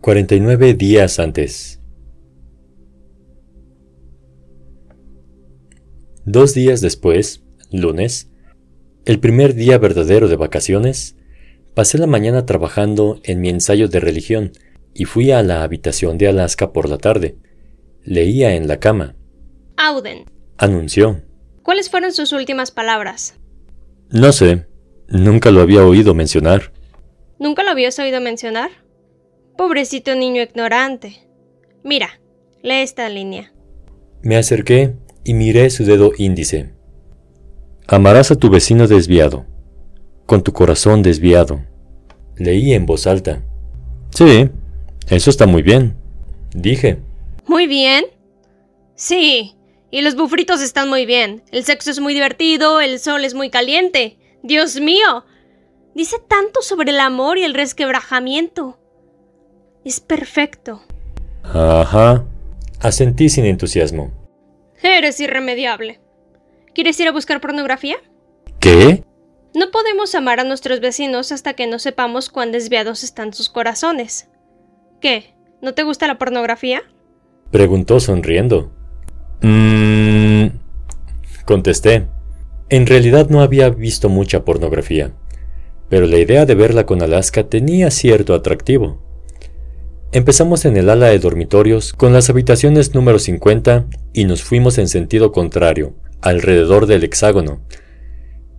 49 días antes. Dos días después, lunes, el primer día verdadero de vacaciones, pasé la mañana trabajando en mi ensayo de religión y fui a la habitación de Alaska por la tarde. Leía en la cama. Auden. Anunció. ¿Cuáles fueron sus últimas palabras? No sé. Nunca lo había oído mencionar. ¿Nunca lo habías oído mencionar? Pobrecito niño ignorante. Mira, lee esta línea. Me acerqué y miré su dedo índice. Amarás a tu vecino desviado, con tu corazón desviado. Leí en voz alta. Sí, eso está muy bien, dije. ¿Muy bien? Sí, y los bufritos están muy bien. El sexo es muy divertido, el sol es muy caliente. Dios mío. Dice tanto sobre el amor y el resquebrajamiento. Es perfecto. Ajá. Asentí sin entusiasmo. Eres irremediable. ¿Quieres ir a buscar pornografía? ¿Qué? No podemos amar a nuestros vecinos hasta que no sepamos cuán desviados están sus corazones. ¿Qué? ¿No te gusta la pornografía? Preguntó sonriendo. Mmm. Contesté. En realidad no había visto mucha pornografía, pero la idea de verla con Alaska tenía cierto atractivo. Empezamos en el ala de dormitorios con las habitaciones número 50 y nos fuimos en sentido contrario, alrededor del hexágono.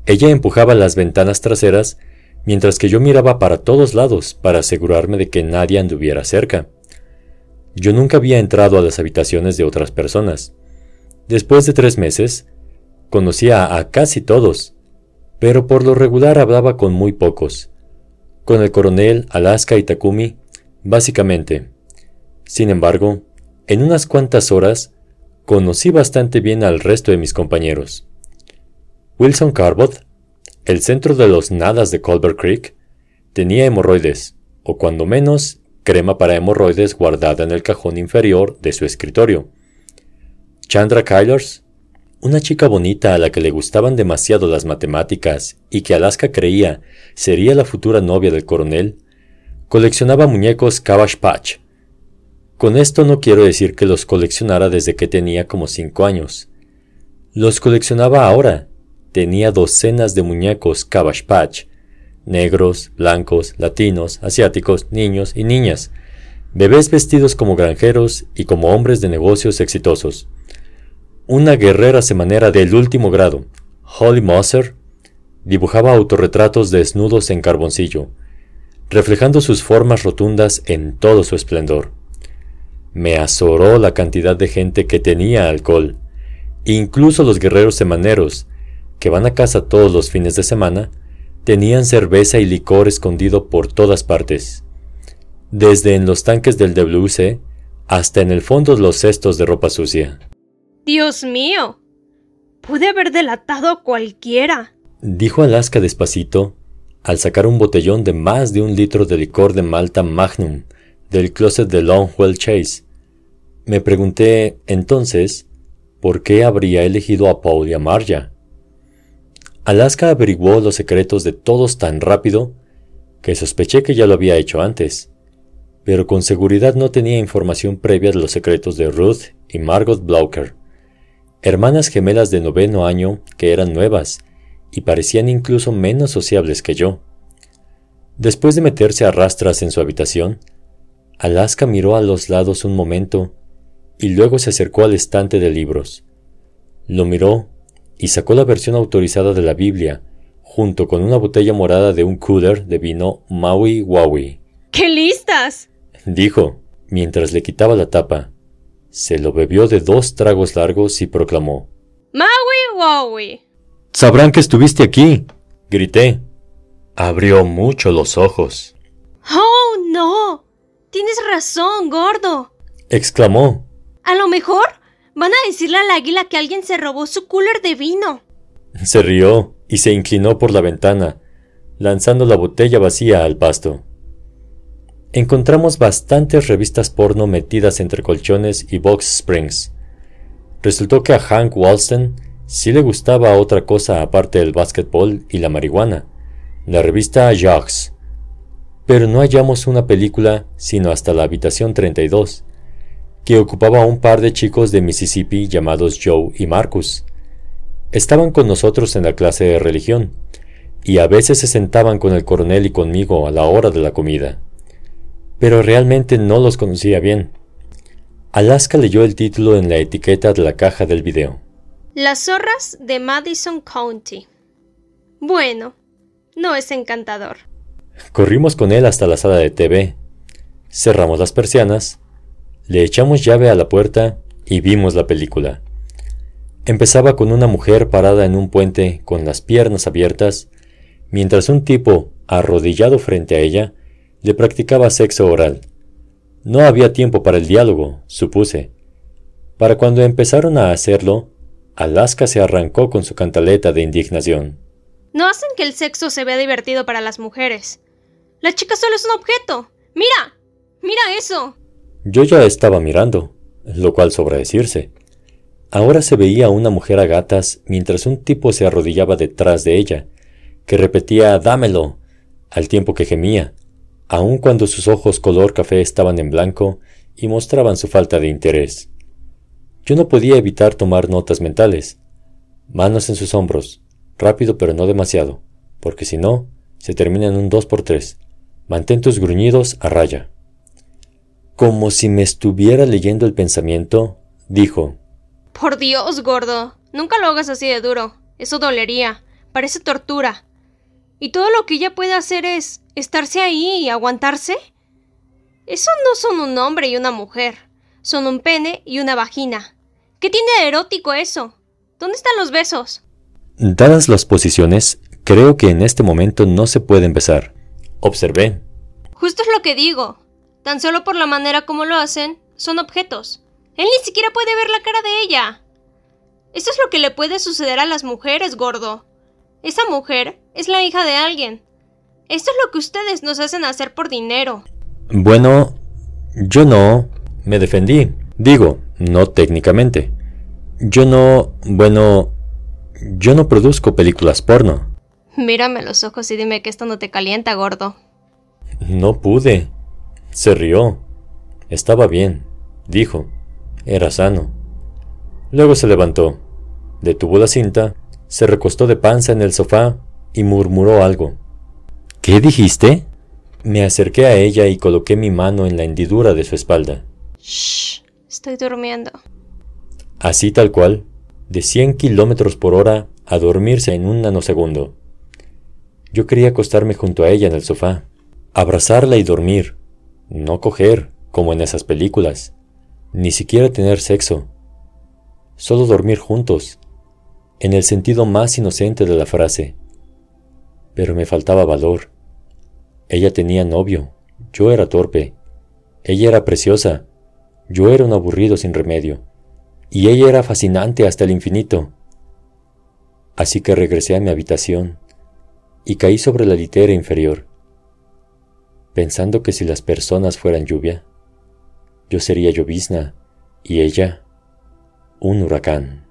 Ella empujaba las ventanas traseras mientras que yo miraba para todos lados para asegurarme de que nadie anduviera cerca. Yo nunca había entrado a las habitaciones de otras personas. Después de tres meses, Conocía a casi todos, pero por lo regular hablaba con muy pocos. Con el coronel, Alaska y Takumi, básicamente. Sin embargo, en unas cuantas horas, conocí bastante bien al resto de mis compañeros. Wilson Carbot, el centro de los nadas de Colbert Creek, tenía hemorroides, o cuando menos, crema para hemorroides guardada en el cajón inferior de su escritorio. Chandra Kylers, una chica bonita a la que le gustaban demasiado las matemáticas y que Alaska creía sería la futura novia del coronel, coleccionaba muñecos Cabbage Patch. Con esto no quiero decir que los coleccionara desde que tenía como cinco años. Los coleccionaba ahora. Tenía docenas de muñecos Cabbage Patch. Negros, blancos, latinos, asiáticos, niños y niñas. Bebés vestidos como granjeros y como hombres de negocios exitosos una guerrera semanera del último grado, Holly Moser, dibujaba autorretratos desnudos en carboncillo, reflejando sus formas rotundas en todo su esplendor. Me azoró la cantidad de gente que tenía alcohol, incluso los guerreros semaneros, que van a casa todos los fines de semana, tenían cerveza y licor escondido por todas partes, desde en los tanques del WC hasta en el fondo de los cestos de ropa sucia. Dios mío. Pude haber delatado a cualquiera. Dijo Alaska despacito, al sacar un botellón de más de un litro de licor de Malta Magnum del closet de Longwell Chase. Me pregunté, entonces, por qué habría elegido a Paul y a Marja. Alaska averiguó los secretos de todos tan rápido que sospeché que ya lo había hecho antes, pero con seguridad no tenía información previa de los secretos de Ruth y Margot Blauker hermanas gemelas de noveno año que eran nuevas y parecían incluso menos sociables que yo. Después de meterse a rastras en su habitación, Alaska miró a los lados un momento y luego se acercó al estante de libros. Lo miró y sacó la versión autorizada de la Biblia, junto con una botella morada de un cooler de vino Maui Waui. ¡Qué listas! dijo, mientras le quitaba la tapa. Se lo bebió de dos tragos largos y proclamó. ¡Maui Wowie! Sabrán que estuviste aquí. Grité. Abrió mucho los ojos. ¡Oh, no! Tienes razón, gordo. exclamó. A lo mejor van a decirle al águila que alguien se robó su cooler de vino. Se rió y se inclinó por la ventana, lanzando la botella vacía al pasto encontramos bastantes revistas porno metidas entre colchones y box springs. Resultó que a Hank Walston sí le gustaba otra cosa aparte del básquetbol y la marihuana, la revista Jocks. Pero no hallamos una película sino hasta la habitación 32, que ocupaba un par de chicos de Mississippi llamados Joe y Marcus. Estaban con nosotros en la clase de religión, y a veces se sentaban con el coronel y conmigo a la hora de la comida. Pero realmente no los conocía bien. Alaska leyó el título en la etiqueta de la caja del video. Las zorras de Madison County. Bueno, no es encantador. Corrimos con él hasta la sala de TV. Cerramos las persianas, le echamos llave a la puerta y vimos la película. Empezaba con una mujer parada en un puente con las piernas abiertas, mientras un tipo, arrodillado frente a ella, le practicaba sexo oral. No había tiempo para el diálogo, supuse. Para cuando empezaron a hacerlo, Alaska se arrancó con su cantaleta de indignación. No hacen que el sexo se vea divertido para las mujeres. La chica solo es un objeto. Mira. Mira eso. Yo ya estaba mirando, lo cual sobra decirse. Ahora se veía a una mujer a gatas mientras un tipo se arrodillaba detrás de ella, que repetía dámelo, al tiempo que gemía, aun cuando sus ojos color café estaban en blanco y mostraban su falta de interés. Yo no podía evitar tomar notas mentales. Manos en sus hombros, rápido pero no demasiado, porque si no, se termina en un dos por tres. Mantén tus gruñidos a raya. Como si me estuviera leyendo el pensamiento, dijo. Por Dios, gordo. Nunca lo hagas así de duro. Eso dolería. Parece tortura. ¿Y todo lo que ella puede hacer es estarse ahí y aguantarse? Eso no son un hombre y una mujer. Son un pene y una vagina. ¿Qué tiene de erótico eso? ¿Dónde están los besos? Dadas las posiciones, creo que en este momento no se pueden besar. Observé. Justo es lo que digo. Tan solo por la manera como lo hacen, son objetos. Él ni siquiera puede ver la cara de ella. Eso es lo que le puede suceder a las mujeres, gordo. Esa mujer es la hija de alguien. Esto es lo que ustedes nos hacen hacer por dinero. Bueno, yo no. Me defendí. Digo, no técnicamente. Yo no... Bueno... Yo no produzco películas porno. Mírame los ojos y dime que esto no te calienta, gordo. No pude. Se rió. Estaba bien, dijo. Era sano. Luego se levantó, detuvo la cinta, se recostó de panza en el sofá y murmuró algo. ¿Qué dijiste? Me acerqué a ella y coloqué mi mano en la hendidura de su espalda. Shh, estoy durmiendo. Así tal cual, de 100 kilómetros por hora a dormirse en un nanosegundo. Yo quería acostarme junto a ella en el sofá, abrazarla y dormir, no coger, como en esas películas, ni siquiera tener sexo, solo dormir juntos, en el sentido más inocente de la frase. Pero me faltaba valor. Ella tenía novio, yo era torpe, ella era preciosa, yo era un aburrido sin remedio, y ella era fascinante hasta el infinito. Así que regresé a mi habitación y caí sobre la litera inferior, pensando que si las personas fueran lluvia, yo sería llovizna y ella un huracán.